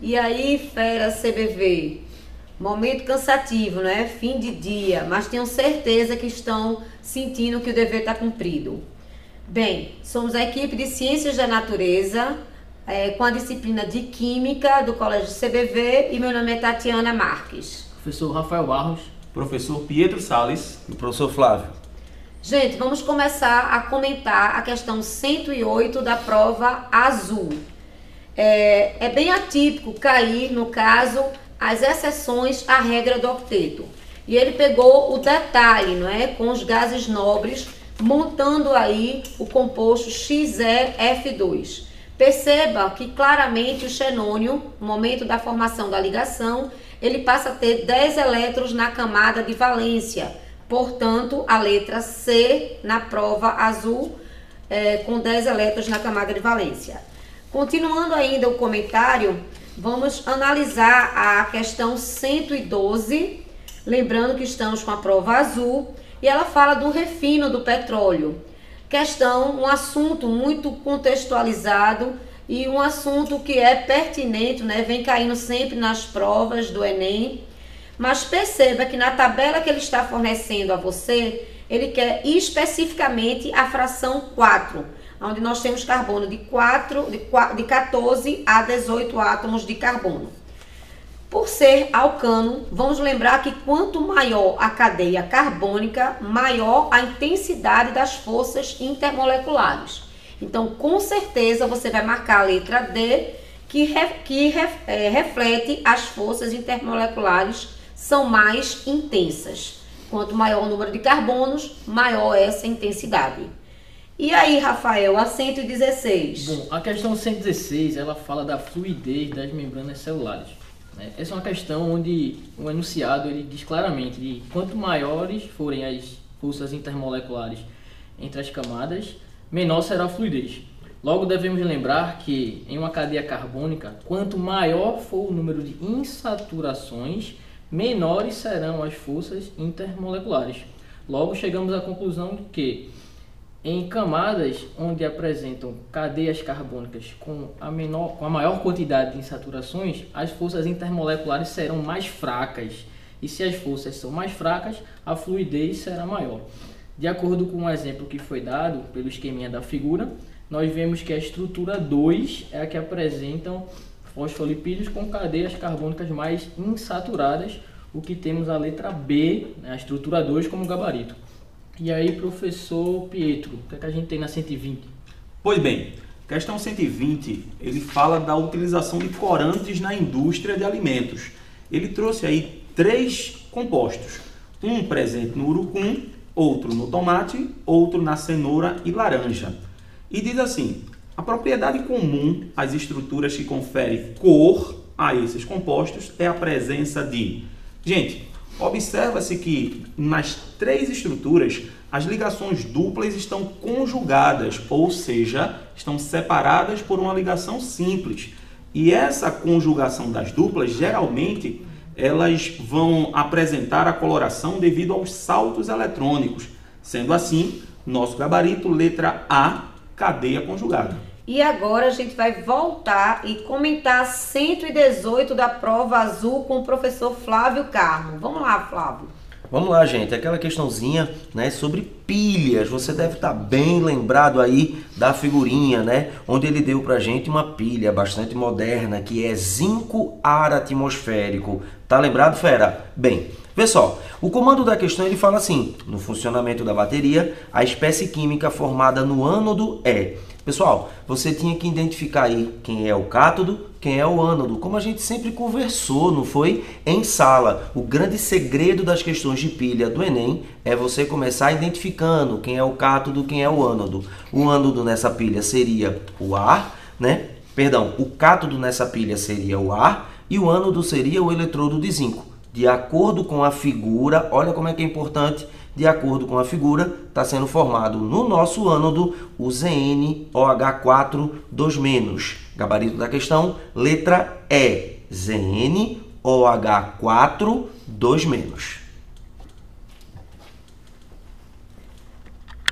E aí, fera CBV, momento cansativo, né? Fim de dia, mas tenho certeza que estão sentindo que o dever está cumprido. Bem, somos a equipe de Ciências da Natureza, é, com a disciplina de Química do Colégio CBV e meu nome é Tatiana Marques. Professor Rafael Barros. Professor Pietro Sales. E professor Flávio. Gente, vamos começar a comentar a questão 108 da prova azul. É, é bem atípico cair, no caso, as exceções à regra do octeto. E ele pegou o detalhe, não é? Com os gases nobres montando aí o composto XeF2. Perceba que claramente o xenônio, no momento da formação da ligação, ele passa a ter 10 elétrons na camada de valência. Portanto, a letra C na prova azul é, com 10 elétrons na camada de valência. Continuando ainda o comentário, vamos analisar a questão 112, lembrando que estamos com a prova azul e ela fala do refino do petróleo. Questão, um assunto muito contextualizado e um assunto que é pertinente, né? Vem caindo sempre nas provas do Enem. Mas perceba que na tabela que ele está fornecendo a você, ele quer especificamente a fração 4, onde nós temos carbono de 4, de, 4, de 14 a 18 átomos de carbono. Por ser alcano, vamos lembrar que quanto maior a cadeia carbônica, maior a intensidade das forças intermoleculares. Então, com certeza, você vai marcar a letra D, que, re, que re, é, reflete as forças intermoleculares são mais intensas. Quanto maior o número de carbonos, maior essa intensidade. E aí, Rafael, a 116? Bom, a questão 116, ela fala da fluidez das membranas celulares. Né? Essa é uma questão onde o enunciado ele diz claramente que quanto maiores forem as forças intermoleculares entre as camadas, menor será a fluidez. Logo devemos lembrar que em uma cadeia carbônica, quanto maior for o número de insaturações, menores serão as forças intermoleculares. Logo chegamos à conclusão de que em camadas onde apresentam cadeias carbônicas com a, menor, com a maior quantidade de insaturações, as forças intermoleculares serão mais fracas. E se as forças são mais fracas, a fluidez será maior. De acordo com o exemplo que foi dado pelo esqueminha da figura, nós vemos que a estrutura 2 é a que apresentam fosfolipídios com cadeias carbônicas mais insaturadas, o que temos a letra B, né, a estrutura 2 como gabarito. E aí, professor Pietro, o que, é que a gente tem na 120? Pois bem, questão 120, ele fala da utilização de corantes na indústria de alimentos. Ele trouxe aí três compostos, um presente no urucum, outro no tomate, outro na cenoura e laranja. E diz assim: a propriedade comum às estruturas que conferem cor a esses compostos é a presença de. Gente, Observa-se que nas três estruturas as ligações duplas estão conjugadas, ou seja, estão separadas por uma ligação simples. E essa conjugação das duplas, geralmente, elas vão apresentar a coloração devido aos saltos eletrônicos. Sendo assim, nosso gabarito, letra A, cadeia conjugada. E agora a gente vai voltar e comentar 118 da prova azul com o professor Flávio Carmo. Vamos lá, Flávio. Vamos lá, gente. Aquela questãozinha, né, sobre pilhas. Você deve estar bem lembrado aí da figurinha, né, onde ele deu pra gente uma pilha bastante moderna que é zinco ar atmosférico. Tá lembrado, fera? Bem, vê só. O comando da questão ele fala assim: no funcionamento da bateria, a espécie química formada no ânodo é Pessoal, você tinha que identificar aí quem é o cátodo, quem é o ânodo, como a gente sempre conversou, não foi? Em sala. O grande segredo das questões de pilha do Enem é você começar identificando quem é o cátodo, quem é o ânodo. O ânodo nessa pilha seria o ar, né? Perdão, o cátodo nessa pilha seria o ar e o ânodo seria o eletrodo de zinco. De acordo com a figura, olha como é que é importante de acordo com a figura, está sendo formado no nosso ânodo o ZnOH4 2-. Gabarito da questão, letra E, ZnOH4 2-.